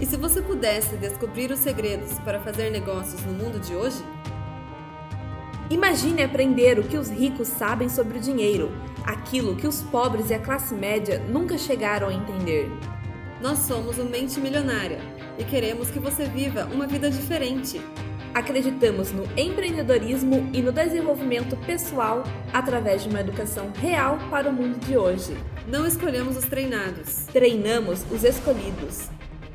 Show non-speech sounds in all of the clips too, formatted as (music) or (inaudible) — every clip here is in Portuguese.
E se você pudesse descobrir os segredos para fazer negócios no mundo de hoje? Imagine aprender o que os ricos sabem sobre o dinheiro, aquilo que os pobres e a classe média nunca chegaram a entender. Nós somos o Mente Milionária e queremos que você viva uma vida diferente. Acreditamos no empreendedorismo e no desenvolvimento pessoal através de uma educação real para o mundo de hoje. Não escolhemos os treinados, treinamos os escolhidos.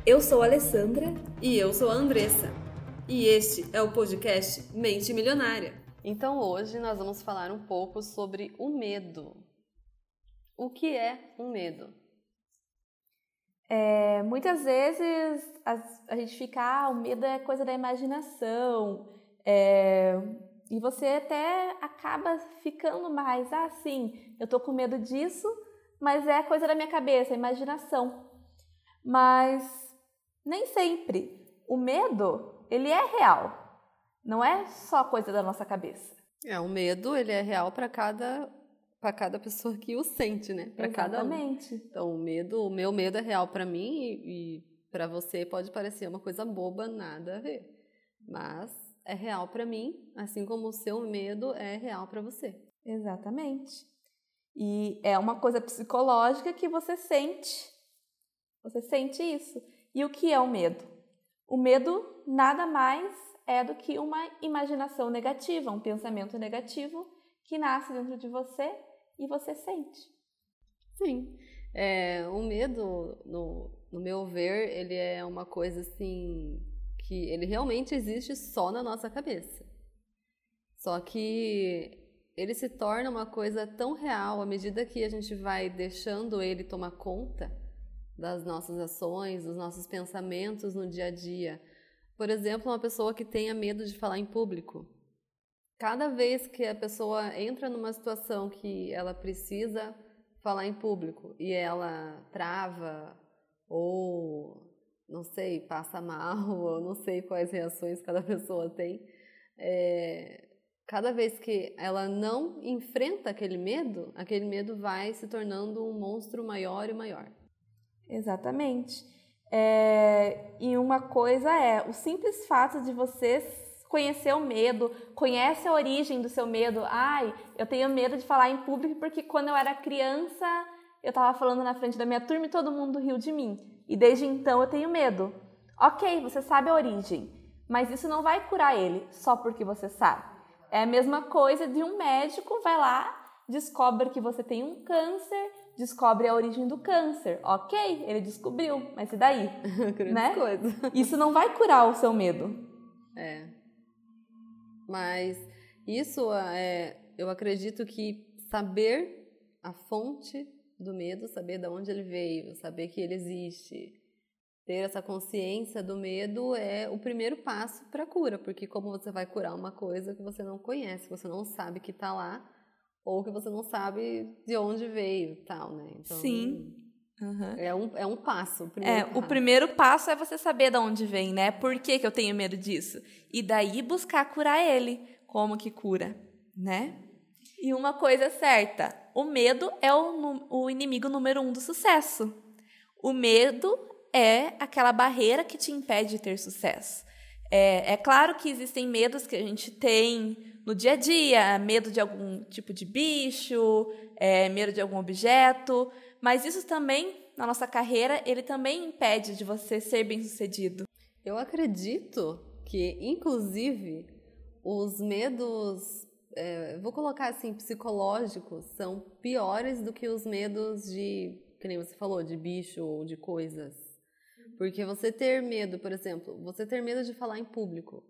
Eu sou a Alessandra e eu sou a Andressa. E este é o podcast Mente Milionária. Então hoje nós vamos falar um pouco sobre o medo. O que é um medo? É, muitas vezes a, a, gente fica, ah, o medo é coisa da imaginação, é, e você até acaba ficando mais, ah, sim, eu tô com medo disso, mas é coisa da minha cabeça, imaginação. Mas nem sempre. O medo, ele é real, não é só coisa da nossa cabeça. É, o medo, ele é real para cada para cada pessoa que o sente, né? Para cada um. Então, o medo, o meu medo é real para mim e, e para você pode parecer uma coisa boba, nada a ver. Mas é real para mim, assim como o seu medo é real para você. Exatamente. E é uma coisa psicológica que você sente. Você sente isso. E o que é o medo? O medo nada mais é do que uma imaginação negativa, um pensamento negativo que nasce dentro de você e você sente. Sim. É, o medo, no, no meu ver, ele é uma coisa assim que ele realmente existe só na nossa cabeça. Só que ele se torna uma coisa tão real à medida que a gente vai deixando ele tomar conta das nossas ações, dos nossos pensamentos no dia a dia. Por exemplo, uma pessoa que tenha medo de falar em público cada vez que a pessoa entra numa situação que ela precisa falar em público e ela trava ou não sei, passa mal, (laughs) ou não sei quais reações cada pessoa tem, é, cada vez que ela não enfrenta aquele medo, aquele medo vai se tornando um monstro maior e maior. Exatamente. É, e uma coisa é o simples fato de você conhecer o medo, conhece a origem do seu medo. Ai, eu tenho medo de falar em público porque quando eu era criança eu estava falando na frente da minha turma e todo mundo riu de mim. E desde então eu tenho medo. Ok, você sabe a origem, mas isso não vai curar ele só porque você sabe. É a mesma coisa de um médico vai lá, descobre que você tem um câncer, descobre a origem do câncer. Ok, ele descobriu, mas e daí? (laughs) né? coisa. Isso não vai curar o seu medo. É. Mas isso é, eu acredito que saber a fonte do medo, saber de onde ele veio, saber que ele existe, ter essa consciência do medo é o primeiro passo para a cura, porque como você vai curar uma coisa que você não conhece, você não sabe que está lá, ou que você não sabe de onde veio, tal, né? Então, Sim. Uhum. É, um, é um passo. O é, passo. o primeiro passo é você saber de onde vem, né? Por que, que eu tenho medo disso? E daí buscar curar ele. Como que cura, né? E uma coisa é certa: o medo é o, o inimigo número um do sucesso. O medo é aquela barreira que te impede de ter sucesso. É, é claro que existem medos que a gente tem no dia a dia, medo de algum tipo de bicho, é, medo de algum objeto, mas isso também, na nossa carreira, ele também impede de você ser bem-sucedido. Eu acredito que, inclusive, os medos, é, vou colocar assim, psicológicos, são piores do que os medos de, que nem você falou, de bicho ou de coisas. Porque você ter medo, por exemplo, você ter medo de falar em público.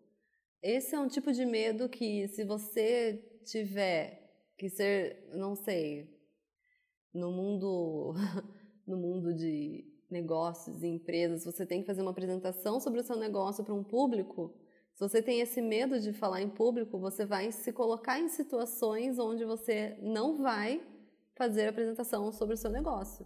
Esse é um tipo de medo que, se você tiver que ser, não sei, no mundo (laughs) no mundo de negócios e empresas, você tem que fazer uma apresentação sobre o seu negócio para um público. Se você tem esse medo de falar em público, você vai se colocar em situações onde você não vai fazer a apresentação sobre o seu negócio.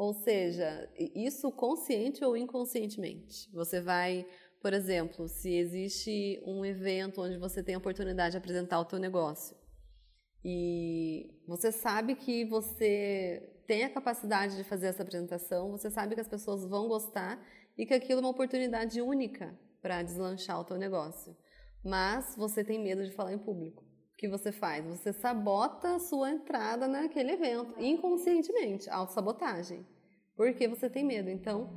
Ou seja, isso consciente ou inconscientemente. Você vai, por exemplo, se existe um evento onde você tem a oportunidade de apresentar o seu negócio, e você sabe que você tem a capacidade de fazer essa apresentação, você sabe que as pessoas vão gostar e que aquilo é uma oportunidade única para deslanchar o teu negócio. Mas você tem medo de falar em público. Que você faz? Você sabota a sua entrada naquele evento, inconscientemente, autossabotagem. Porque você tem medo. Então,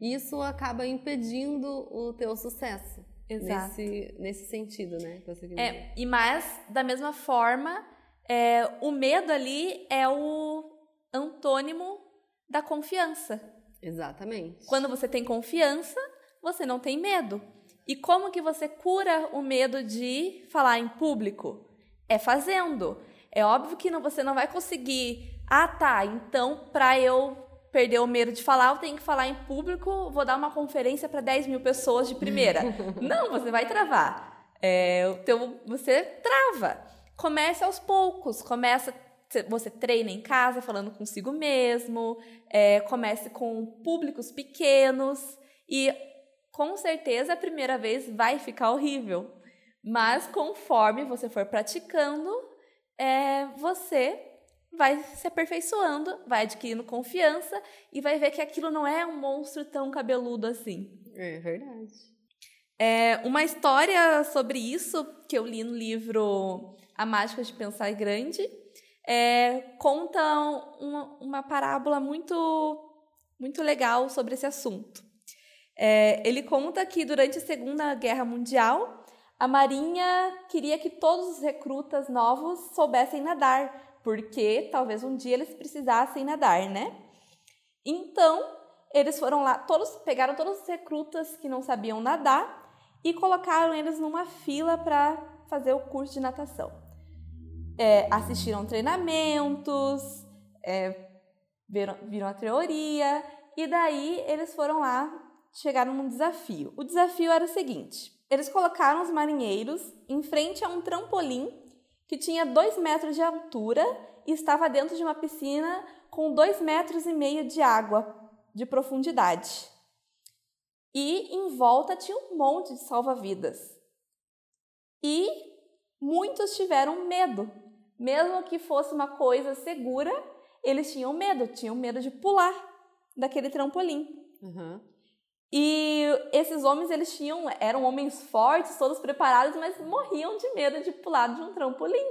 isso acaba impedindo o teu sucesso. Exato. Nesse, nesse sentido, né? É, e mais, da mesma forma, é, o medo ali é o antônimo da confiança. Exatamente. Quando você tem confiança, você não tem medo. E como que você cura o medo de falar em público? É fazendo. É óbvio que não- você não vai conseguir. Ah, tá. Então, para eu perder o medo de falar, eu tenho que falar em público. Vou dar uma conferência para 10 mil pessoas de primeira. (laughs) não, você vai travar. É, o teu, você trava. Comece aos poucos. Começa. Você treina em casa falando consigo mesmo. É, comece com públicos pequenos. E com certeza a primeira vez vai ficar horrível. Mas conforme você for praticando, é, você vai se aperfeiçoando, vai adquirindo confiança e vai ver que aquilo não é um monstro tão cabeludo assim. É verdade. É, uma história sobre isso que eu li no livro A Mágica de Pensar Grande é, conta uma, uma parábola muito, muito legal sobre esse assunto. É, ele conta que durante a Segunda Guerra Mundial, a Marinha queria que todos os recrutas novos soubessem nadar, porque talvez um dia eles precisassem nadar, né? Então, eles foram lá, todos pegaram todos os recrutas que não sabiam nadar e colocaram eles numa fila para fazer o curso de natação. É, assistiram treinamentos, é, viram, viram a teoria e daí eles foram lá, chegaram num desafio. O desafio era o seguinte: eles colocaram os marinheiros em frente a um trampolim que tinha dois metros de altura e estava dentro de uma piscina com dois metros e meio de água de profundidade. E em volta tinha um monte de salva-vidas. E muitos tiveram medo. Mesmo que fosse uma coisa segura, eles tinham medo, tinham medo de pular daquele trampolim. Uhum. E esses homens, eles tinham, eram homens fortes, todos preparados, mas morriam de medo de pular de um trampolim.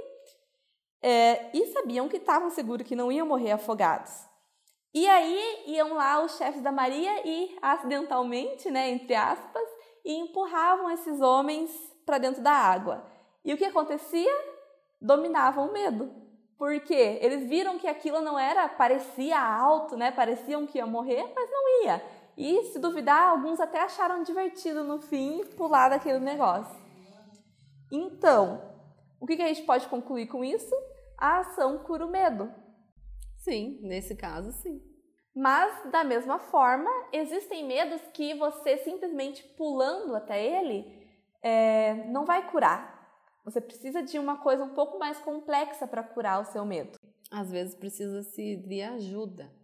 É, e sabiam que estavam seguros que não iam morrer afogados. E aí iam lá os chefes da Maria e acidentalmente, né, entre aspas, e empurravam esses homens para dentro da água. E o que acontecia? Dominavam o medo. Porque eles viram que aquilo não era, parecia alto, né? Pareciam que ia morrer, mas não ia. E se duvidar, alguns até acharam divertido no fim pular daquele negócio. Então, o que a gente pode concluir com isso? A ação cura o medo. Sim, nesse caso, sim. Mas, da mesma forma, existem medos que você simplesmente pulando até ele é, não vai curar. Você precisa de uma coisa um pouco mais complexa para curar o seu medo. Às vezes precisa-se de ajuda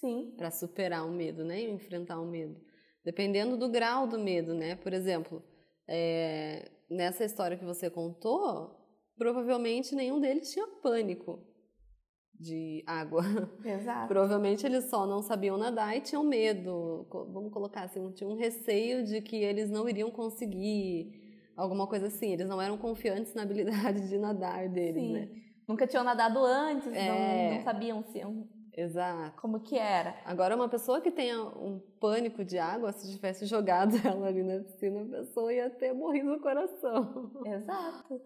Sim. para superar o medo, né? E enfrentar o medo. Dependendo do grau do medo, né? Por exemplo, é, nessa história que você contou, provavelmente nenhum deles tinha pânico de água. (laughs) Exato. Provavelmente eles só não sabiam nadar e tinham medo. Vamos colocar assim, tinham um receio de que eles não iriam conseguir alguma coisa assim. Eles não eram confiantes na habilidade de nadar deles, Sim. né? Nunca tinham nadado antes, É. não, não sabiam se, Exato. como que era. Agora, uma pessoa que tenha um pânico de água, se tivesse (laughs) jogado ela ali na piscina, a pessoa ia ter morrido no coração. (laughs) Exato.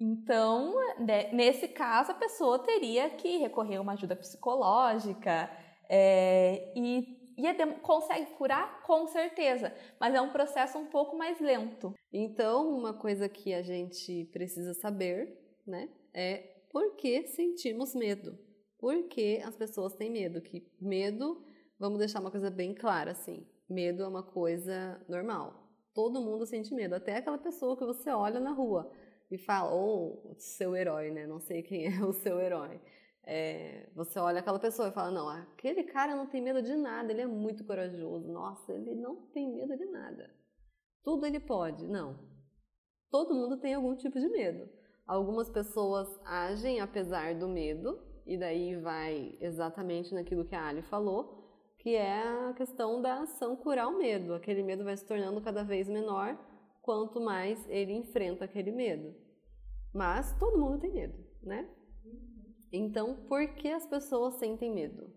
Então, né, nesse caso, a pessoa teria que recorrer a uma ajuda psicológica é, e, e é consegue curar com certeza, mas é um processo um pouco mais lento. Então, uma coisa que a gente precisa saber, né, é por que sentimos medo. Por que as pessoas têm medo? Que medo, vamos deixar uma coisa bem clara, assim, medo é uma coisa normal. Todo mundo sente medo, até aquela pessoa que você olha na rua e fala, ou seu herói, né? Não sei quem (laughs) é o seu herói. É, você olha aquela pessoa e fala, não, aquele cara não tem medo de nada, ele é muito corajoso. Nossa, ele não tem medo de nada. Tudo ele pode. Não. Todo mundo tem algum tipo de medo. Algumas pessoas agem apesar do medo E daí vai exatamente naquilo que a Ali falou, que é a questão da ação curar o medo. Aquele medo vai se tornando cada vez menor quanto mais ele enfrenta aquele medo. Mas todo mundo tem medo, né? Então, por que as pessoas sentem medo?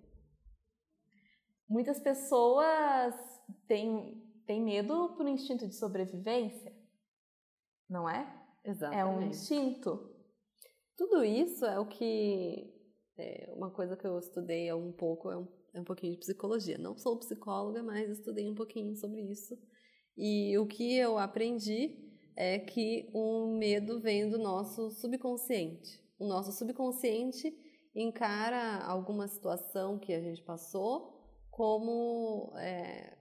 Muitas pessoas têm, têm medo por instinto de sobrevivência, não é? Exatamente. É um instinto. Tudo isso é o que. É uma coisa que eu estudei um pouco, é um, é um pouquinho de psicologia. Não sou psicóloga, mas estudei um pouquinho sobre isso. E o que eu aprendi é que o medo vem do nosso subconsciente. O nosso subconsciente encara alguma situação que a gente passou como é,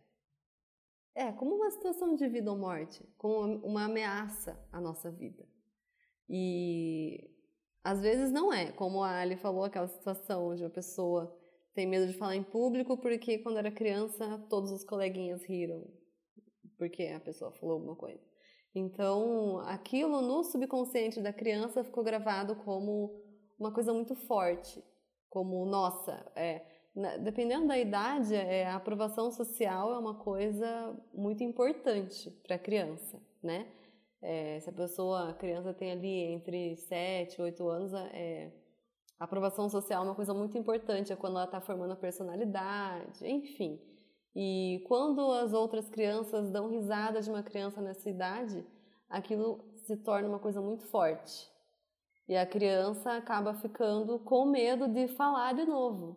é como uma situação de vida ou morte, como uma ameaça à nossa vida. E às vezes não é, como a Ali falou, aquela situação onde a pessoa tem medo de falar em público porque quando era criança todos os coleguinhas riram porque a pessoa falou alguma coisa. Então, aquilo no subconsciente da criança ficou gravado como uma coisa muito forte, como nossa, é, dependendo da idade, é, a aprovação social é uma coisa muito importante para a criança, né? É, se a pessoa, a criança tem ali entre 7 e 8 anos, é, a aprovação social é uma coisa muito importante, é quando ela está formando a personalidade, enfim. E quando as outras crianças dão risada de uma criança nessa idade, aquilo se torna uma coisa muito forte. E a criança acaba ficando com medo de falar de novo,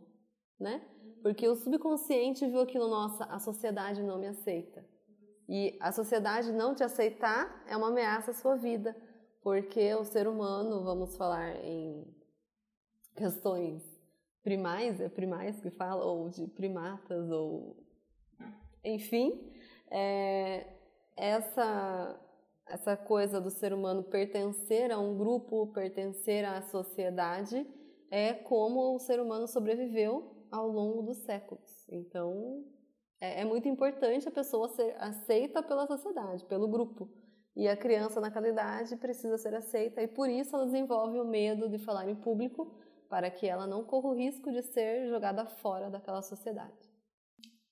né? Porque o subconsciente viu aquilo, nossa, a sociedade não me aceita. E a sociedade não te aceitar é uma ameaça à sua vida, porque o ser humano, vamos falar em questões primais, é primais que fala, ou de primatas, ou enfim, é, essa essa coisa do ser humano pertencer a um grupo, pertencer à sociedade, é como o ser humano sobreviveu ao longo dos séculos. Então, é, é muito importante a pessoa ser aceita pela sociedade, pelo grupo. E a criança naquela idade precisa ser aceita e por isso ela desenvolve o medo de falar em público para que ela não corra o risco de ser jogada fora daquela sociedade.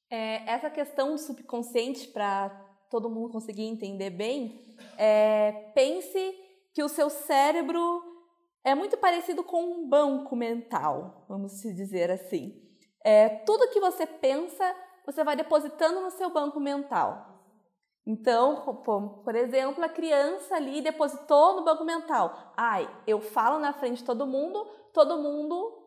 É, essa questão do subconsciente, para todo mundo conseguir entender bem, é, pense que o seu cérebro é muito parecido com um banco mental, vamos dizer assim. É, tudo que você pensa, você vai depositando no seu banco mental. Então, por exemplo, a criança ali depositou no banco mental. Ai, eu falo na frente de todo mundo, todo mundo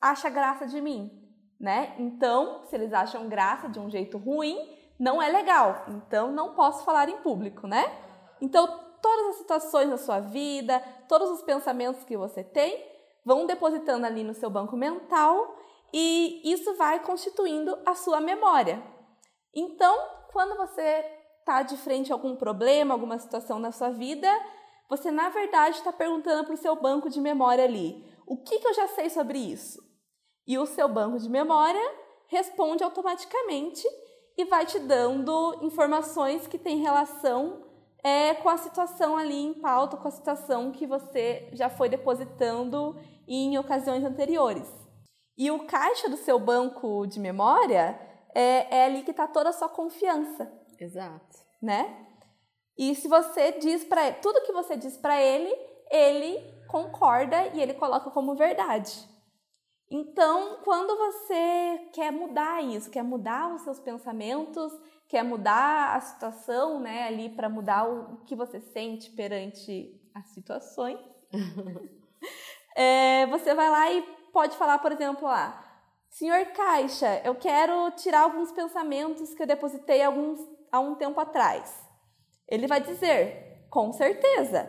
acha graça de mim né? Então, se eles acham graça de um jeito ruim, não é legal. Então, não posso falar em público, né? Então, todas as situações da sua vida, todos os pensamentos que você tem, vão depositando ali no seu banco mental e isso vai constituindo a sua memória. Então, quando você está de frente a algum problema, alguma situação na sua vida, você na verdade está perguntando para o seu banco de memória ali: o que, que eu já sei sobre isso? E o seu banco de memória responde automaticamente e vai te dando informações que têm relação é, com a situação ali em pauta, com a situação que você já foi depositando em ocasiões anteriores. E o caixa do seu banco de memória é, é ali que está toda a sua confiança. Exato. Né? E se você diz para tudo que você diz para ele, ele concorda e ele coloca como verdade. Então, quando você quer mudar isso, quer mudar os seus pensamentos, quer mudar a situação, né, ali para mudar o que você sente perante as situações, (laughs) é, você vai lá e pode falar, por exemplo, lá, senhor Caixa, eu quero tirar alguns pensamentos que eu depositei alguns, há um tempo atrás. Ele vai dizer, com certeza.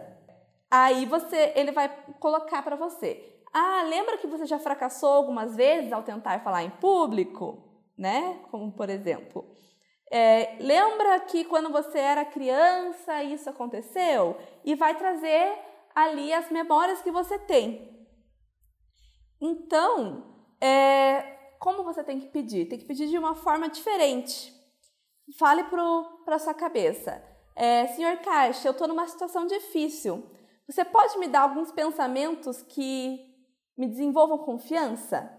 Aí você, ele vai colocar para você, ah, lembra que você já fracassou algumas vezes ao tentar falar em público? Né? Como por exemplo. É, lembra que quando você era criança isso aconteceu? E vai trazer ali as memórias que você tem. Então, é, como você tem que pedir? Tem que pedir de uma forma diferente. Fale para a sua cabeça. É, Senhor Caixa, eu estou numa situação difícil. Você pode me dar alguns pensamentos que me desenvolvam confiança?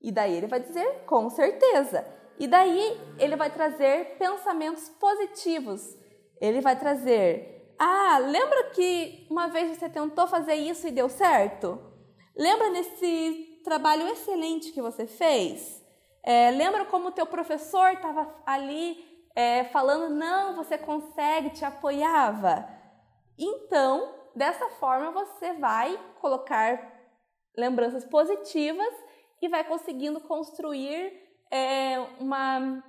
E daí ele vai dizer com certeza. E daí ele vai trazer pensamentos positivos. Ele vai trazer: Ah, lembra que uma vez você tentou fazer isso e deu certo? Lembra nesse trabalho excelente que você fez? É, lembra como o teu professor estava ali é, falando, não, você consegue, te apoiava? Então, dessa forma, você vai colocar lembranças positivas e vai conseguindo construir é, uma,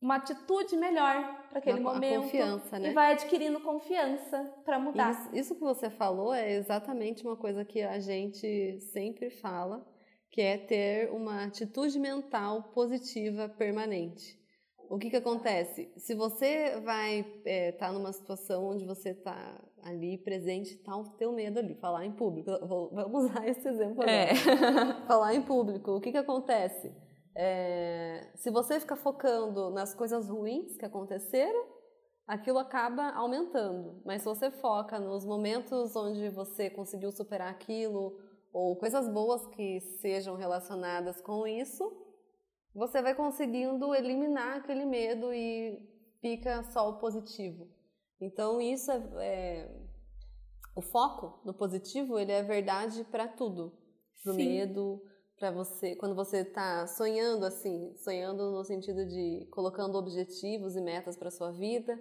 uma atitude melhor para aquele uma, momento. confiança, né? E vai adquirindo confiança para mudar. Isso, isso que você falou é exatamente uma coisa que a gente sempre fala, que é ter uma atitude mental positiva permanente. O que, que acontece? Se você vai estar é, tá numa situação onde você está ali presente, tá o teu medo ali, falar em público. Vou, vamos (laughs) usar esse exemplo agora. É. falar em público. O que, que acontece? É, se você ficar focando nas coisas ruins que aconteceram, aquilo acaba aumentando. Mas se você foca nos momentos onde você conseguiu superar aquilo, ou coisas boas que sejam relacionadas com isso, você vai conseguindo eliminar aquele medo e fica só o positivo. Então isso é, é o foco no positivo, ele é verdade para tudo, para o medo, para você quando você está sonhando assim, sonhando no sentido de colocando objetivos e metas para sua vida.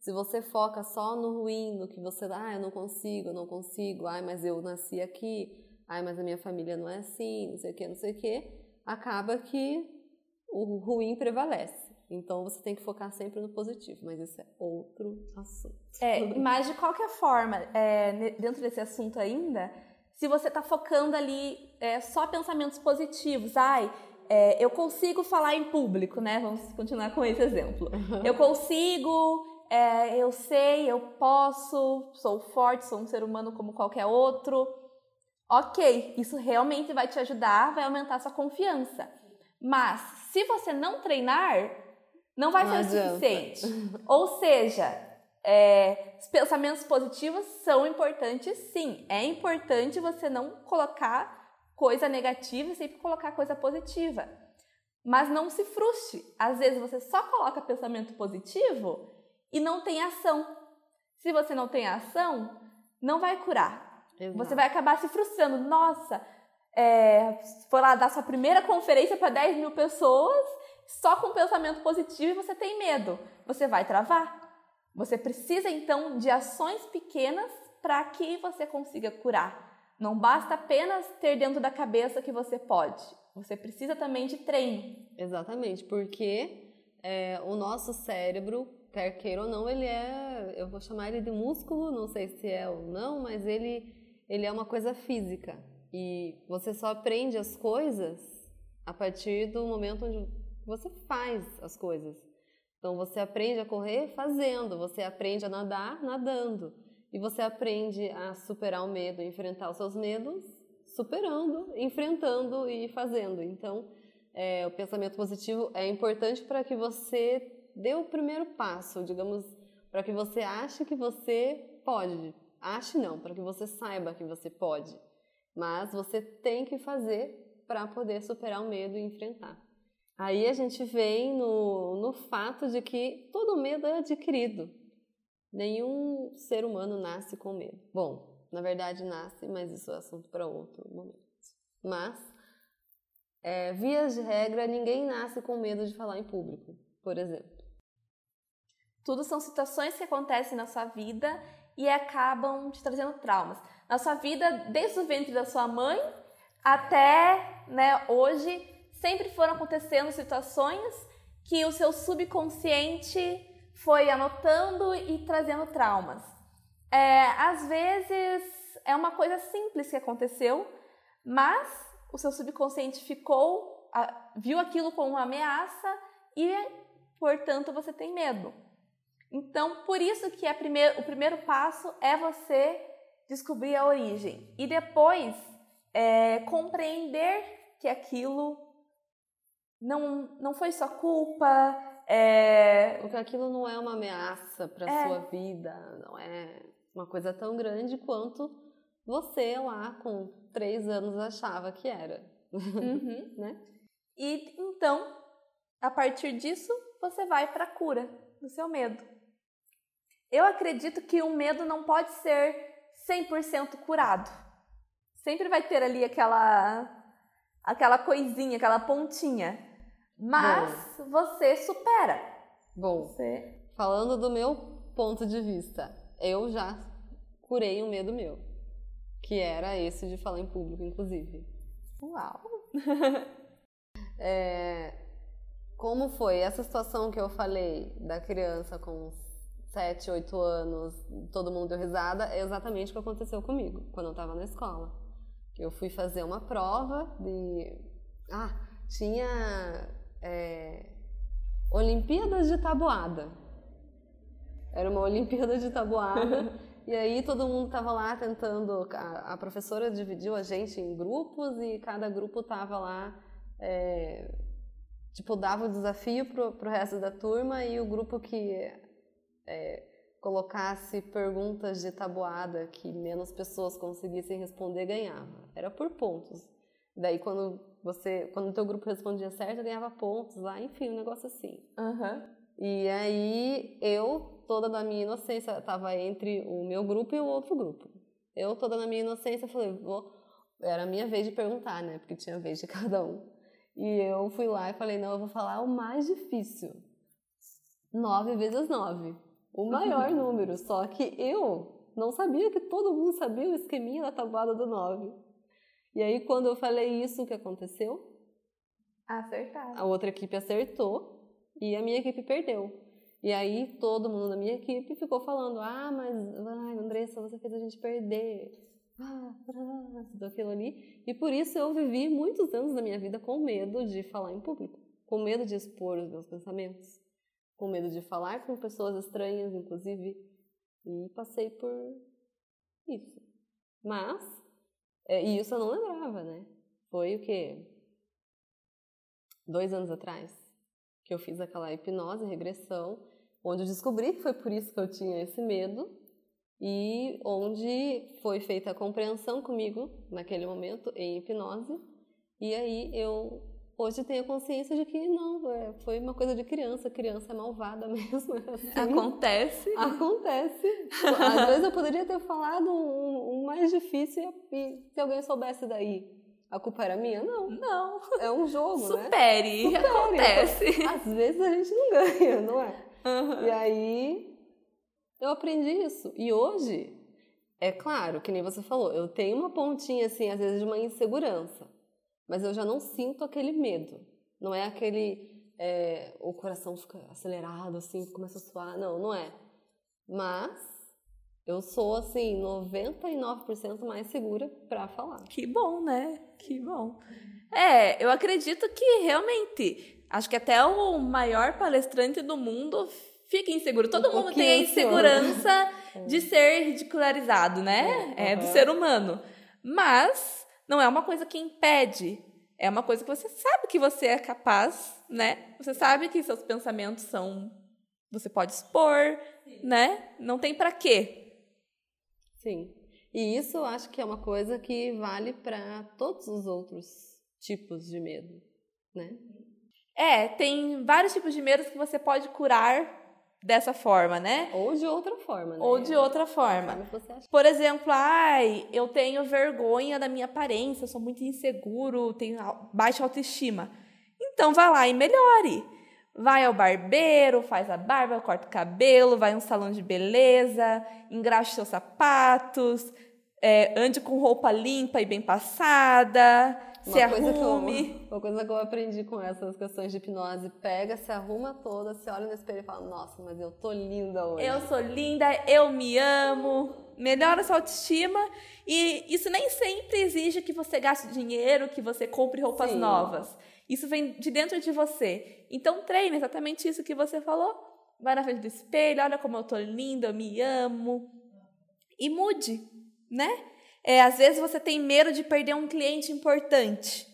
Se você foca só no ruim, no que você, ah, eu não consigo, eu não consigo, ai, mas eu nasci aqui, ai, mas a minha família não é assim, não sei o que, não sei o que, acaba que o ruim prevalece. Então você tem que focar sempre no positivo, mas isso é outro assunto. É, mas de qualquer forma, é, dentro desse assunto ainda, se você está focando ali é, só pensamentos positivos, ai, é, eu consigo falar em público, né? Vamos continuar com esse exemplo. Eu consigo, é, eu sei, eu posso, sou forte, sou um ser humano como qualquer outro ok, isso realmente vai te ajudar, vai aumentar sua confiança. Mas se você não treinar, não vai não ser adianta. o suficiente. Ou seja, é, os pensamentos positivos são importantes, sim. É importante você não colocar coisa negativa e sempre colocar coisa positiva. Mas não se frustre. Às vezes você só coloca pensamento positivo e não tem ação. Se você não tem ação, não vai curar. Exato. Você vai acabar se frustrando. Nossa, é, foi lá dar sua primeira conferência para 10 mil pessoas, só com pensamento positivo e você tem medo. Você vai travar. Você precisa então de ações pequenas para que você consiga curar. Não basta apenas ter dentro da cabeça que você pode. Você precisa também de treino. Exatamente, porque é, o nosso cérebro, quer queira ou não, ele é, eu vou chamar ele de músculo, não sei se é ou não, mas ele ele é uma coisa física e você só aprende as coisas a partir do momento onde você faz as coisas. Então você aprende a correr fazendo, você aprende a nadar nadando e você aprende a superar o medo, enfrentar os seus medos superando, enfrentando e fazendo. Então é, o pensamento positivo é importante para que você dê o primeiro passo, digamos, para que você ache que você pode, Ache não, para que você saiba que você pode. Mas você tem que fazer para poder superar o medo e enfrentar. Aí a gente vem no, no fato de que todo medo é adquirido. Nenhum ser humano nasce com medo. Bom, na verdade nasce, mas isso é assunto para outro momento. Mas, é, vias de regra, ninguém nasce com medo de falar em público, por exemplo. Tudo são situações que acontecem na sua vida e acabam te trazendo traumas. Na sua vida, desde o ventre da sua mãe até né, hoje, sempre foram acontecendo situações que o seu subconsciente foi anotando e trazendo traumas. É, às vezes é uma coisa simples que aconteceu, mas o seu subconsciente ficou, viu aquilo como uma ameaça e, portanto, você tem medo. Então, por isso que é o primeiro passo é você descobrir a origem e depois é, compreender que aquilo não, não foi sua culpa. É... Porque aquilo não é uma ameaça para é... sua vida, não é uma coisa tão grande quanto você lá com três anos achava que era. Uhum. (laughs) né? E então, a partir disso, você vai para a cura do seu medo. Eu acredito que o medo não pode ser 100% curado. Sempre vai ter ali aquela aquela coisinha, aquela pontinha. Mas Bom. você supera. Bom, você... falando do meu ponto de vista, eu já curei o medo meu, que era esse de falar em público, inclusive. Uau! (laughs) é, como foi essa situação que eu falei da criança com 7, 8 anos, todo mundo deu risada, é exatamente o que aconteceu comigo quando eu estava na escola. Eu fui fazer uma prova de. Ah, tinha. É, Olimpíadas de Tabuada. Era uma Olimpíada de Tabuada. (laughs) e aí todo mundo estava lá tentando. A, a, professora dividiu a gente em grupos e cada grupo estava lá. É, tipo, dava o desafio pro, pro resto da turma e o grupo que é, colocasse perguntas de tabuada que menos pessoas conseguissem responder ganhava. Era por pontos. Daí quando você, quando o teu grupo respondia certo, ganhava pontos lá, enfim, um negócio assim. Uhum. E aí eu, toda na minha inocência, estava entre o meu grupo e o outro grupo. Eu, toda na minha inocência, falei, vou... era a minha vez de perguntar, né? Porque tinha vez de (laughs) cada um. E eu fui lá e falei, não, eu vou falar o mais difícil. Nove vezes nove. O (laughs) maior número. Só que eu não sabia que todo mundo sabia o esqueminha da tabuada do nove. E aí, quando eu falei isso, o que aconteceu? Acertaram. A outra equipe acertou e a minha equipe perdeu. E aí, todo mundo da minha equipe ficou falando: Ah, mas, ai, Andressa, você fez a gente perder ah, tudo aquilo ali. E por isso eu vivi muitos anos da minha vida com medo de falar em público, com medo de expor os meus pensamentos, com medo de falar com pessoas estranhas, inclusive, e passei por isso. Mas, e isso eu não lembrava, né? Foi o quê? Dois anos atrás, que eu fiz aquela hipnose, regressão, onde eu descobri que foi por isso que eu tinha esse medo e onde foi feita a compreensão comigo naquele momento em hipnose e aí eu hoje tenho consciência de que não é, foi uma coisa de criança criança é malvada (laughs) mesmo é assim. acontece acontece (laughs) às vezes eu poderia ter falado um, um mais difícil e se alguém soubesse daí a culpa era minha? Não. Não. É um jogo, Supere, né? Supere. Acontece. Então, às vezes a gente não ganha, não é? Uhum. E aí eu aprendi isso. E hoje, é claro, que nem você falou, eu tenho uma pontinha, assim, às vezes, de uma insegurança. Mas eu já não sinto aquele medo. Não é aquele. É, o coração fica acelerado, assim, começa a suar. Não, não é. Mas eu sou, assim, 99% mais segura para falar. Que bom, né? Que bom. É, eu acredito que realmente. Acho que até o maior palestrante do mundo fica inseguro. Todo um mundo tem a insegurança (laughs) de ser ridicularizado, né? É, é do ser humano. Mas não é uma coisa que impede. É uma coisa que você sabe que você é capaz, né? Você sabe que seus pensamentos são. Você pode expor, Sim. né? Não tem para quê. Sim. E isso eu acho que é uma coisa que vale para todos os outros tipos de medo, né? É, tem vários tipos de medos que você pode curar dessa forma, né? Ou de outra forma, né? Ou de outra forma. Por exemplo, ai, eu tenho vergonha da minha aparência, sou muito inseguro, tenho baixa autoestima. Então vá lá e melhore. Vai ao barbeiro, faz a barba, corta o cabelo, vai a um salão de beleza, engraxe seus sapatos, é, ande com roupa limpa e bem passada, se arrume. Eu, uma coisa que eu aprendi com essas questões de hipnose, pega, se arruma toda, se olha no espelho e fala, nossa, mas eu tô linda hoje. Eu sou linda, eu me amo. Melhora sua autoestima e isso nem sempre exige que você gaste dinheiro, que você compre roupas Sim. novas. Isso vem de dentro de você. Então treine exatamente isso que você falou. Vai na frente do espelho, olha como eu tô linda, eu me amo. E mude, né? É, às vezes você tem medo de perder um cliente importante.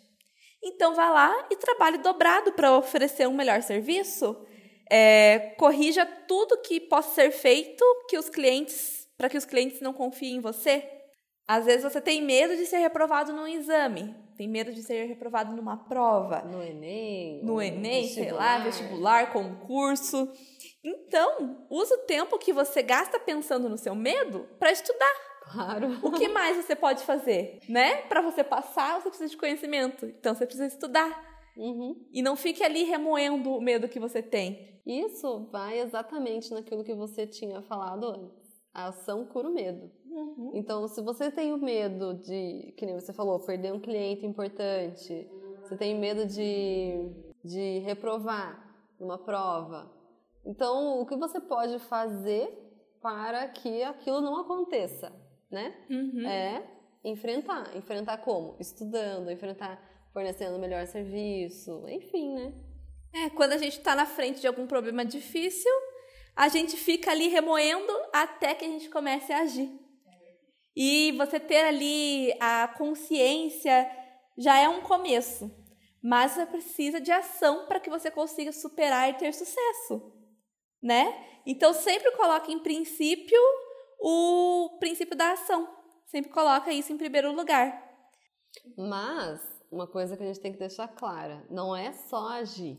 Então vá lá e trabalhe dobrado para oferecer um melhor serviço. É, corrija tudo que possa ser feito que os clientes para que os clientes não confiem em você. Às vezes você tem medo de ser reprovado num exame, tem medo de ser reprovado numa prova. No Enem. No Enem, vestibular. sei lá, vestibular, concurso. Então, use o tempo que você gasta pensando no seu medo para estudar. Claro. O que mais você pode fazer, né? Para você passar, você precisa de conhecimento. Então, você precisa estudar. Uhum. E não fique ali remoendo o medo que você tem. Isso vai exatamente naquilo que você tinha falado antes. A ação cura o medo. Uhum. Então, se você tem o medo de, que nem você falou, perder um cliente importante, você tem medo de, de reprovar numa prova, então o que você pode fazer para que aquilo não aconteça, né? Uhum. É enfrentar. Enfrentar como? Estudando, enfrentar fornecendo o melhor serviço, enfim, né? É, quando a gente está na frente de algum problema difícil, a gente fica ali remoendo até que a gente comece a agir. E você ter ali a consciência já é um começo, mas você precisa de ação para que você consiga superar e ter sucesso, né? Então sempre coloque em princípio o princípio da ação. Sempre coloca isso em primeiro lugar. Mas uma coisa que a gente tem que deixar clara, não é só agir.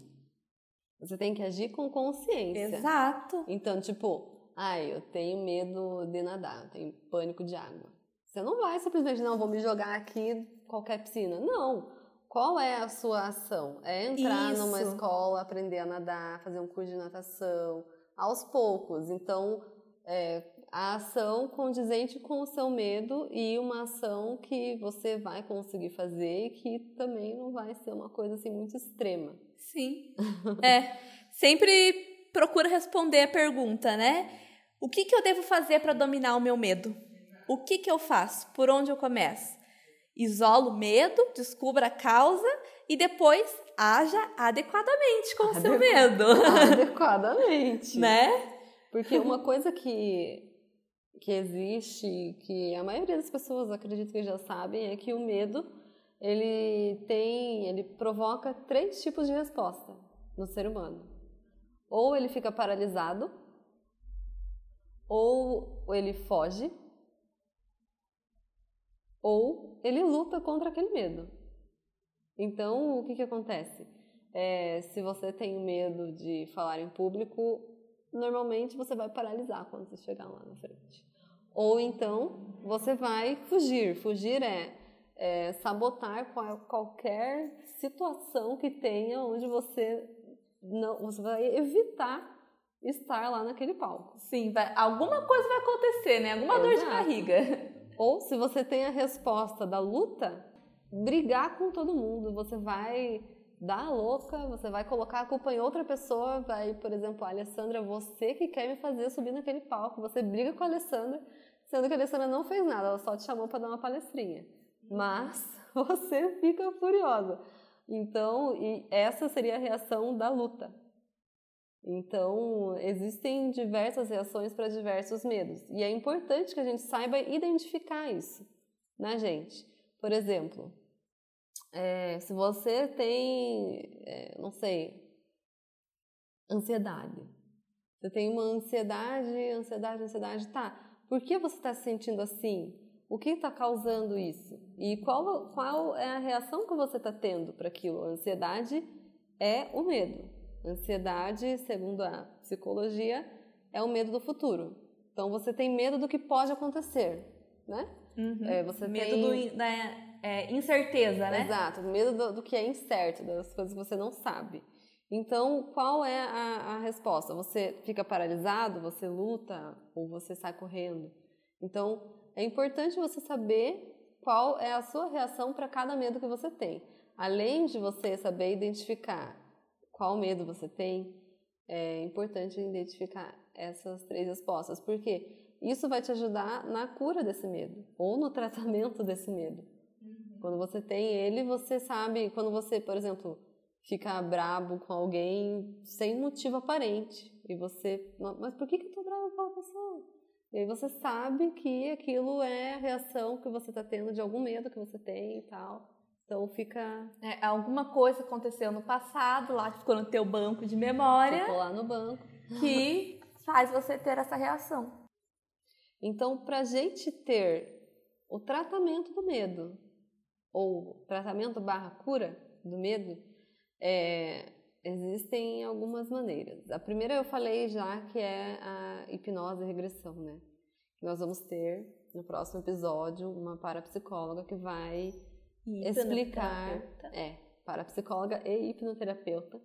Você tem que agir com consciência. Exato. Então, tipo, ai, eu tenho medo de nadar, eu tenho pânico de água. Você não vai simplesmente, não, vou me jogar aqui qualquer piscina. Não. Qual é a sua ação? É entrar Isso. numa escola, aprender a nadar, fazer um curso de natação, aos poucos. Então, é, a ação condizente com o seu medo e uma ação que você vai conseguir fazer e que também não vai ser uma coisa assim muito extrema. Sim. (laughs) é. Sempre procura responder a pergunta, né? O que, que eu devo fazer para dominar o meu medo? O que, que eu faço? Por onde eu começo? Isolo o medo, descubra a causa e depois haja adequadamente com o seu medo. (laughs) Adequadamente. né? Porque uma coisa que que existe, que a maioria das pessoas acredito que já sabem, é que o medo ele tem, ele provoca três tipos de resposta no ser humano. Ou ele fica paralisado, ou ele foge, ou ele luta contra aquele medo. Então, o que, que acontece? É, se você tem medo de falar em público, normalmente você vai paralisar quando você chegar lá na frente. Ou então você vai fugir. Fugir é, é sabotar qual, qualquer situação que tenha onde você não, você vai evitar estar lá naquele palco. Sim, vai, alguma coisa vai acontecer, né? Alguma Exato. dor de barriga. Ou se você tem a resposta da luta, brigar com todo mundo. Você vai dar a louca, você vai colocar a culpa em outra pessoa, vai, por exemplo, Alessandra, você que quer me fazer subir naquele palco, você briga com a Alessandra, sendo que a Alessandra não fez nada, ela só te chamou para dar uma palestrinha. Mas (laughs) você fica furiosa. Então, e essa seria a reação da luta. Então, existem diversas reações para diversos medos. E é importante que a gente saiba identificar isso, né, gente? Por exemplo, é, se você tem, é, não sei, ansiedade. Você tem uma ansiedade, ansiedade, ansiedade, tá. Por que você está se sentindo assim? O que está causando isso? E qual, qual é a reação que você está tendo para aquilo? A ansiedade é o medo. Ansiedade, segundo a psicologia, é o medo do futuro. Então você tem medo do que pode acontecer, né? Uhum. É, você medo tem... do, da é, incerteza, né? Exato, medo do, do, que é incerto, das coisas que você não sabe. Então, qual é a, a resposta? Você fica paralisado, você luta ou você sai correndo? Então, é importante você saber qual é a sua reação para cada medo que você tem. Além de você saber identificar qual medo você tem, é importante identificar essas três respostas, porque isso vai te ajudar na cura desse medo ou no tratamento desse medo. Uhum. Quando você tem ele, você sabe, quando você, por exemplo, fica brabo com alguém sem motivo aparente, e você, mas por que, que eu tô bravo com aquela pessoa? E aí você sabe que aquilo é a reação que você está tendo de algum medo que você tem e tal. Então fica. É, alguma coisa aconteceu no passado, lá que ficou no teu banco de memória. Ficou lá no banco. Que faz você ter essa reação. Então, para a gente ter o tratamento do medo, ou tratamento barra cura do medo, é, existem algumas maneiras. A primeira eu falei já que é a hipnose e regressão, né? Nós vamos ter no próximo episódio uma parapsicóloga que vai explicar, é, parapsicóloga e hipnoterapeuta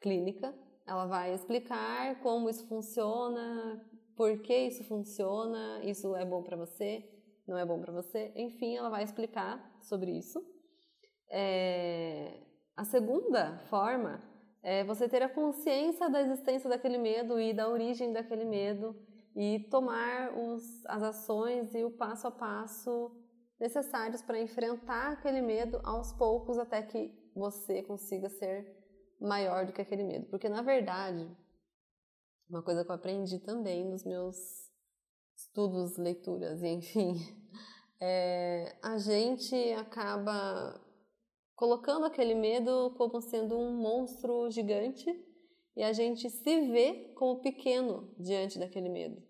clínica. Ela vai explicar como isso funciona, por que isso funciona, isso é bom para você, não é bom para você. Enfim, ela vai explicar sobre isso. É... A segunda forma é você ter a consciência da existência daquele medo e da origem daquele medo e tomar os, as ações e o passo a passo necessários para enfrentar aquele medo aos poucos até que você consiga ser maior do que aquele medo. Porque, na verdade, uma coisa que eu aprendi também nos meus estudos, leituras, e (laughs) enfim, é, a gente acaba colocando aquele medo como sendo um monstro gigante e a gente se vê como pequeno diante daquele medo.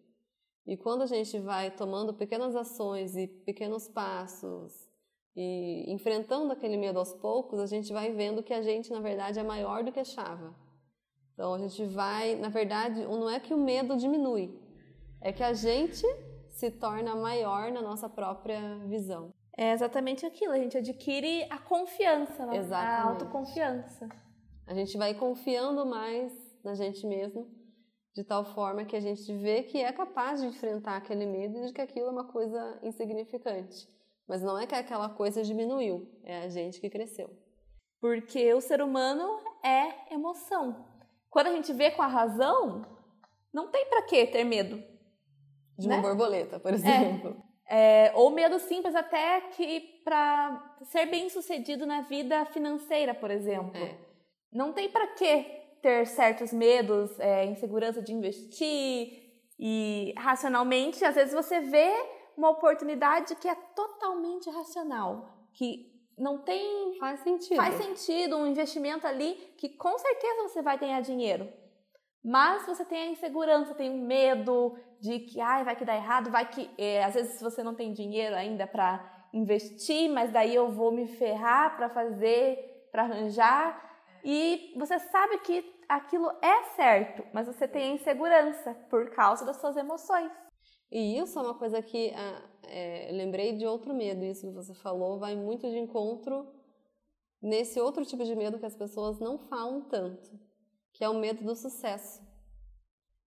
E quando a gente vai tomando pequenas ações e pequenos passos e enfrentando aquele medo aos poucos, a gente vai vendo que a gente, na verdade, é maior do que achava. Então a gente vai, na verdade, não é que o medo diminui, é que a gente se torna maior na nossa própria visão. É exatamente aquilo, a gente adquire a confiança, Exatamente. a autoconfiança. A gente vai confiando mais na gente mesmo, de tal forma que a gente vê que é capaz de enfrentar aquele medo e de que aquilo é uma coisa insignificante. Mas não é que aquela coisa diminuiu, é a gente que cresceu. Porque o ser humano é emoção. Quando a gente vê com a razão, não tem para que ter medo. De né? uma borboleta, por exemplo. É, é, ou medo simples até que para ser bem sucedido na vida financeira, por exemplo. É. Não tem para que ter certos medos, é, insegurança de investir e racionalmente, às vezes você vê uma oportunidade que é totalmente racional, que não tem faz sentido. Faz sentido um investimento ali que com certeza você vai ganhar dinheiro. Mas você tem a insegurança, tem o medo de que ai, vai que dá errado, vai que é, às vezes você não tem dinheiro ainda para investir, mas daí eu vou me ferrar para fazer, para arranjar. E você sabe que aquilo é certo, mas você tem a insegurança por causa das suas emoções. E isso é uma coisa que ah, é, lembrei de outro medo, isso que você falou, vai muito de encontro nesse outro tipo de medo que as pessoas não falam tanto, que é o medo do sucesso.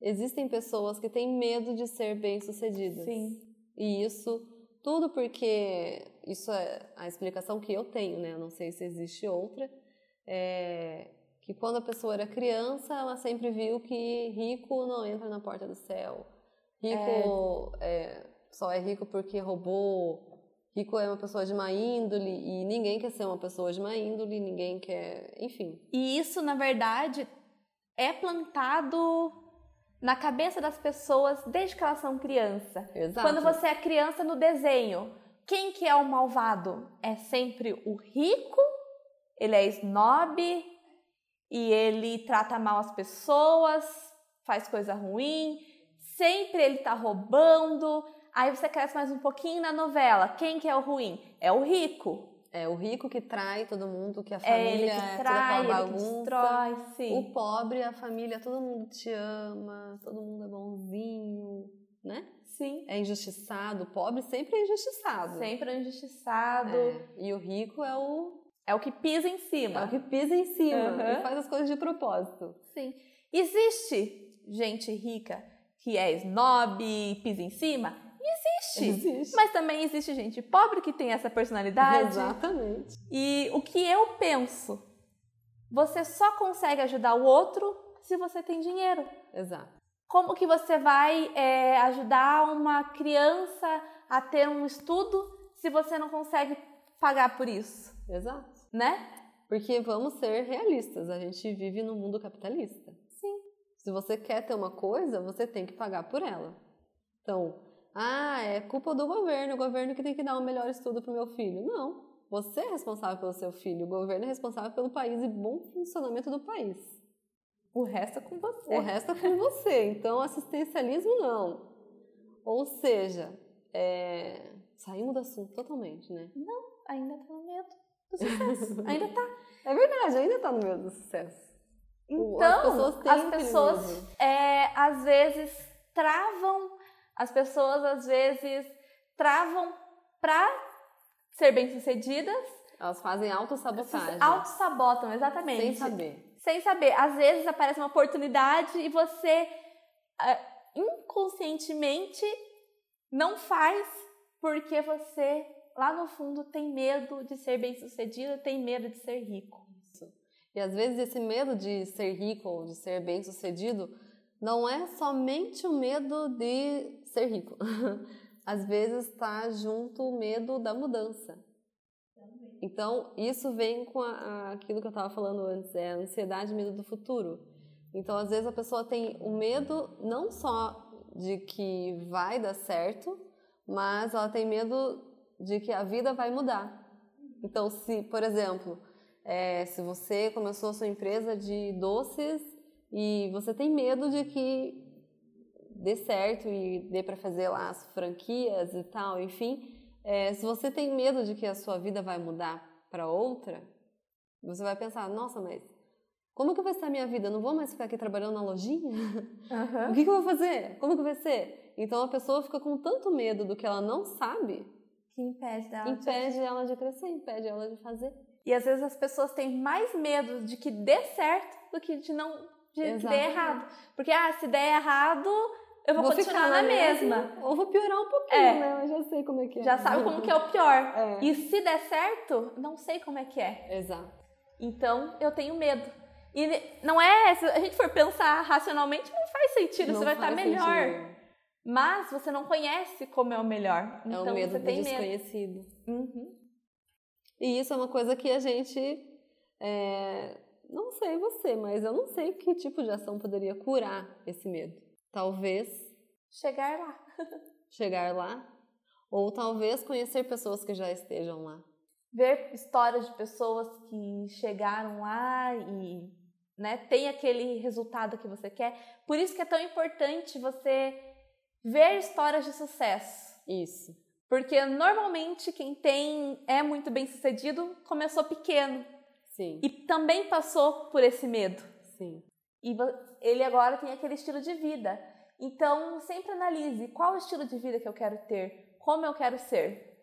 Existem pessoas que têm medo de ser bem-sucedidas. Sim. E isso tudo porque isso é a explicação que eu tenho, né? Eu não sei se existe outra. É que quando a pessoa era criança, ela sempre viu que rico não entra na porta do céu. Rico é. É, só é rico porque roubou. Rico é uma pessoa de má índole e ninguém quer ser uma pessoa de má índole, ninguém quer. Enfim. E isso, na verdade, é plantado na cabeça das pessoas desde que elas são criança. Exato. Quando você é criança no desenho, quem que é o malvado? É sempre o rico, ele é snob e ele trata mal as pessoas, faz coisa ruim, sempre ele tá roubando. Aí você cresce mais um pouquinho na novela. Quem que é o ruim? É o rico. É o rico que trai todo mundo, que a família é, ele que trai, é toda ele bagunça. destrói, sim. O pobre, a família, todo mundo te ama, todo mundo é bonzinho, né? Sim. É injustiçado. O pobre sempre é injustiçado. Sempre é injustiçado. É. E o rico é o é o que pisa em cima. É o que pisa em cima uhum. e faz as coisas de propósito. Sim. Existe gente rica que é snob, pisa em cima? Existe. existe. Mas também existe gente pobre que tem essa personalidade. Exatamente. E o que eu penso? Você só consegue ajudar o outro se você tem dinheiro. Exato. Como que você vai é, ajudar uma criança a ter um estudo se você não consegue pagar por isso? Exato. Né? Porque vamos ser realistas, a gente vive no mundo capitalista. Sim. Se você quer ter uma coisa, você tem que pagar por ela. Então, ah, é culpa do governo, o governo que tem que dar um melhor estudo para o meu filho. Não. Você é responsável pelo seu filho, o governo é responsável pelo país e bom funcionamento do país. O resto é com você. O resto é com você. Então, assistencialismo não. Ou seja, é... saímos do assunto totalmente, né? Não, ainda tá no medo do sucesso. (laughs) ainda tá. É verdade, ainda tá no medo do sucesso. Então, as pessoas, as pessoas é, às vezes travam, as pessoas às vezes travam para ser bem-sucedidas. Elas fazem autossabotagem. Autossabotam, exatamente. Sem saber. Sem saber. Às vezes aparece uma oportunidade e você uh, inconscientemente não faz porque você lá no fundo tem medo de ser bem-sucedido, tem medo de ser rico. Isso. E às vezes esse medo de ser rico ou de ser bem-sucedido não é somente o medo de ser rico. (laughs) às vezes está junto o medo da mudança. Então, isso vem com a, a, aquilo que eu estava falando antes, é a ansiedade medo do futuro. Então, às vezes a pessoa tem o medo não só de que vai dar certo, mas ela tem medo de que a vida vai mudar. Então, se, por exemplo, é, se você começou a sua empresa de doces e você tem medo de que dê certo e dê para fazer lá as franquias e tal, enfim, é, se você tem medo de que a sua vida vai mudar para outra, você vai pensar, nossa, mas como que vai ser a minha vida? Eu não vou mais ficar aqui trabalhando na lojinha? Uhum. (laughs) o que, que eu vou fazer? Como que vai ser? Então a pessoa fica com tanto medo do que ela não sabe que impede dela impede de... ela de crescer, impede ela de fazer. E às vezes as pessoas têm mais medo de que dê certo do que de não de que dê errado. Porque ah, se der errado, eu vou, vou continuar na mesma. mesma. Ou vou piorar um pouquinho, é. né? Eu já sei como é que é. Já sabe como que é o pior. É. E se der certo, não sei como é que é. Exato. Então, eu tenho medo. E não é, se a gente for pensar racionalmente, não faz sentido, não você vai estar melhor. Sentido. Mas você não conhece como é o melhor. É então o medo você do tem desconhecido. Medo. Uhum. E isso é uma coisa que a gente. É, não sei você, mas eu não sei que tipo de ação poderia curar esse medo. Talvez. Chegar lá. chegar lá. Ou talvez conhecer pessoas que já estejam lá. Ver histórias de pessoas que chegaram lá e né, tem aquele resultado que você quer. Por isso que é tão importante você ver histórias de sucesso. Isso. Porque normalmente quem tem é muito bem sucedido começou pequeno. Sim. E também passou por esse medo. Sim. E ele agora tem aquele estilo de vida. Então, sempre analise qual o estilo de vida que eu quero ter, como eu quero ser.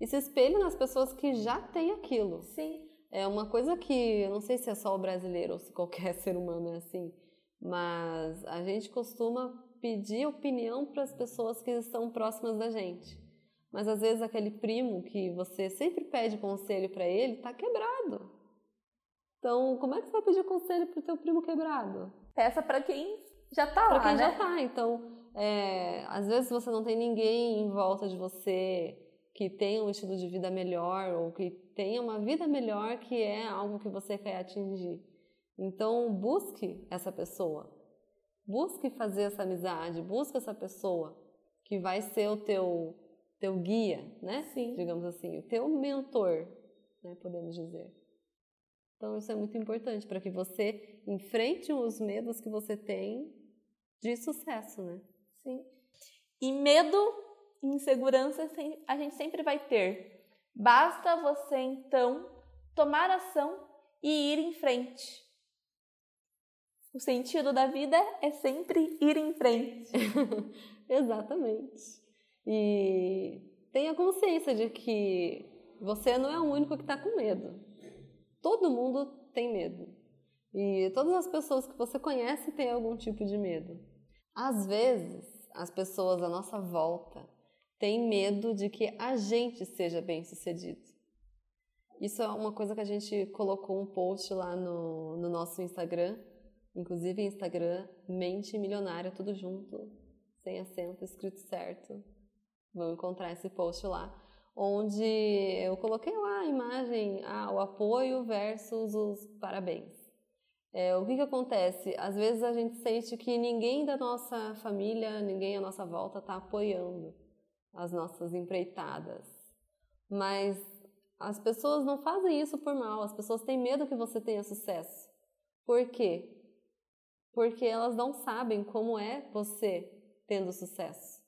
E se espelhe nas pessoas que já têm aquilo. Sim. É uma coisa que eu não sei se é só o brasileiro ou se qualquer (laughs) ser humano é assim, mas a gente costuma pedir opinião para as pessoas que estão próximas da gente. Mas às vezes aquele primo que você sempre pede conselho para ele está quebrado. Então, como é que você vai pedir conselho para o teu primo quebrado? Peça para quem já está lá, Para quem né? já está. Então, é, às vezes você não tem ninguém em volta de você que tenha um estilo de vida melhor ou que tenha uma vida melhor que é algo que você quer atingir. Então, busque essa pessoa. Busque fazer essa amizade, busque essa pessoa que vai ser o teu teu guia, né? Sim. Digamos assim, o teu mentor, né, podemos dizer. Então, isso é muito importante para que você enfrente os medos que você tem de sucesso, né? Sim. E medo e insegurança a gente sempre vai ter. Basta você então tomar ação e ir em frente. O sentido da vida é sempre ir em frente. (laughs) Exatamente. E tenha consciência de que você não é o único que está com medo. Todo mundo tem medo. E todas as pessoas que você conhece têm algum tipo de medo. Às vezes, as pessoas à nossa volta tem medo de que a gente seja bem sucedido. Isso é uma coisa que a gente colocou um post lá no, no nosso Instagram, inclusive Instagram Mente Milionária, tudo junto, sem acento, escrito certo. Vão encontrar esse post lá, onde eu coloquei lá a imagem, ah, o apoio versus os parabéns. É, o que, que acontece? Às vezes a gente sente que ninguém da nossa família, ninguém à nossa volta está apoiando as nossas empreitadas. Mas as pessoas não fazem isso por mal, as pessoas têm medo que você tenha sucesso. Por quê? Porque elas não sabem como é você tendo sucesso.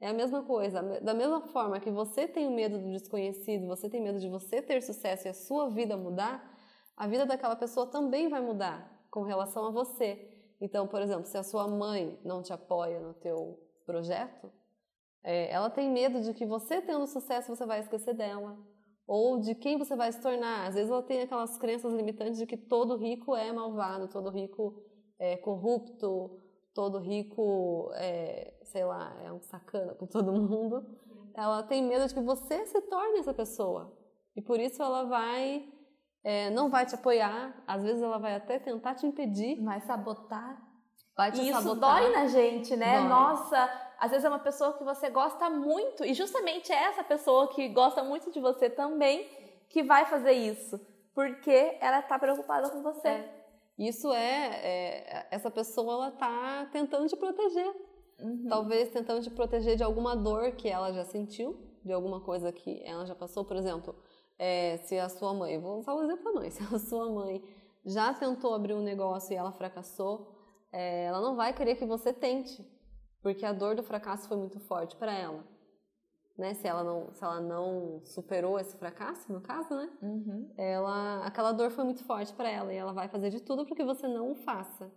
É a mesma coisa. Da mesma forma que você tem o medo do desconhecido, você tem medo de você ter sucesso e a sua vida mudar, a vida daquela pessoa também vai mudar com relação a você. Então, por exemplo, se a sua mãe não te apoia no teu projeto, é, ela tem medo de que você tendo sucesso você vai esquecer dela ou de quem você vai se tornar. Às vezes ela tem aquelas crenças limitantes de que todo rico é malvado, todo rico é corrupto, todo rico, é, sei lá, é um sacana com todo mundo. Ela tem medo de que você se torne essa pessoa. E por isso ela vai, é, não vai te apoiar, às vezes ela vai até tentar te impedir. Vai sabotar. Vai te e isso sabotar. dói na gente, né? Dói. Nossa, às vezes é uma pessoa que você gosta muito, e justamente é essa pessoa que gosta muito de você também que vai fazer isso. Porque ela tá preocupada com você. É. Isso é, é, essa pessoa ela tá tentando te proteger. Uhum. Talvez tentando te proteger de alguma dor que ela já sentiu, de alguma coisa que ela já passou. Por exemplo, é, se a sua mãe, vou usar o exemplo da mãe, (laughs) se a sua mãe já tentou abrir um negócio e ela fracassou, é, ela não vai querer que você tente, porque a dor do fracasso foi muito forte para ela. Né? Se ela não, se ela não superou esse fracasso, no caso, né? Uhum. Ela, aquela dor foi muito forte para ela e ela vai fazer de tudo para que você não o faça.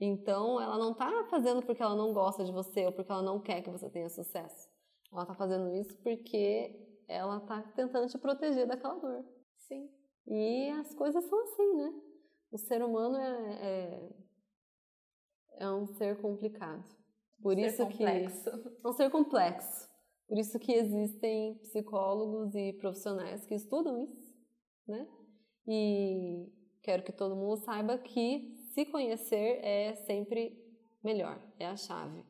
Então, ela não tá fazendo porque ela não gosta de você ou porque ela não quer que você tenha sucesso. Ela tá fazendo isso porque ela tá tentando te proteger daquela dor. Sim. E as coisas são assim, né? O ser humano é, é, é um ser complicado. Por Ser isso complexo. que é um ser complexo. Por isso que existem psicólogos e profissionais que estudam isso, né? E quero que todo mundo saiba que se conhecer é sempre melhor, é a chave.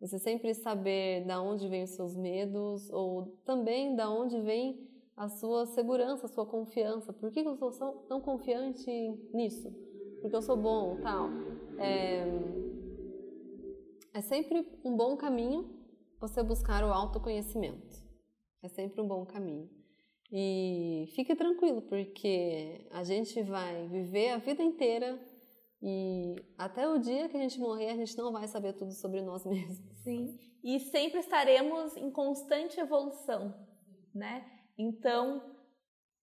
Você sempre saber da onde vêm os seus medos ou também da onde vem a sua segurança, a sua confiança. Por que eu sou tão- confiante nisso? Porque eu sou bom, tal. É, é sempre um bom caminho você buscar o autoconhecimento. É sempre um bom caminho. E fique tranquilo, porque a gente vai viver a vida inteira e até o dia que a gente morrer, a gente não vai saber tudo sobre nós (laughs) mesmos. Sim. E sempre estaremos em constante evolução, né? Então,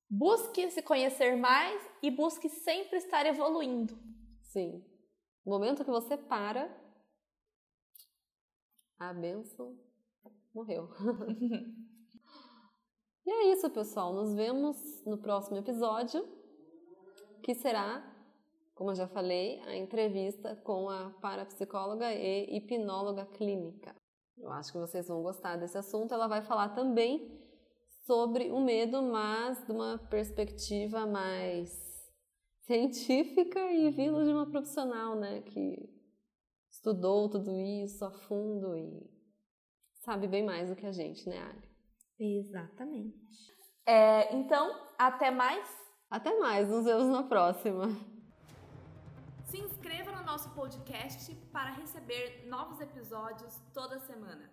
busque se conhecer mais e busque sempre estar evoluindo. Sim. No momento que você para, a bênção morreu. (laughs) e é isso, pessoal. Nos vemos no próximo episódio, que será, como eu já falei, a entrevista com a parapsicóloga e hipnóloga clínica. Eu acho que vocês vão gostar desse assunto. Ela vai falar também sobre o medo, mas de uma perspectiva mais científica e vindo de uma profissional, né, que estudou tudo isso a fundo e sabe bem mais do que a gente, né, Ali? Exatamente. É, então, até mais. Até mais, nos vemos na próxima. Se inscreva no nosso podcast para receber novos episódios toda semana.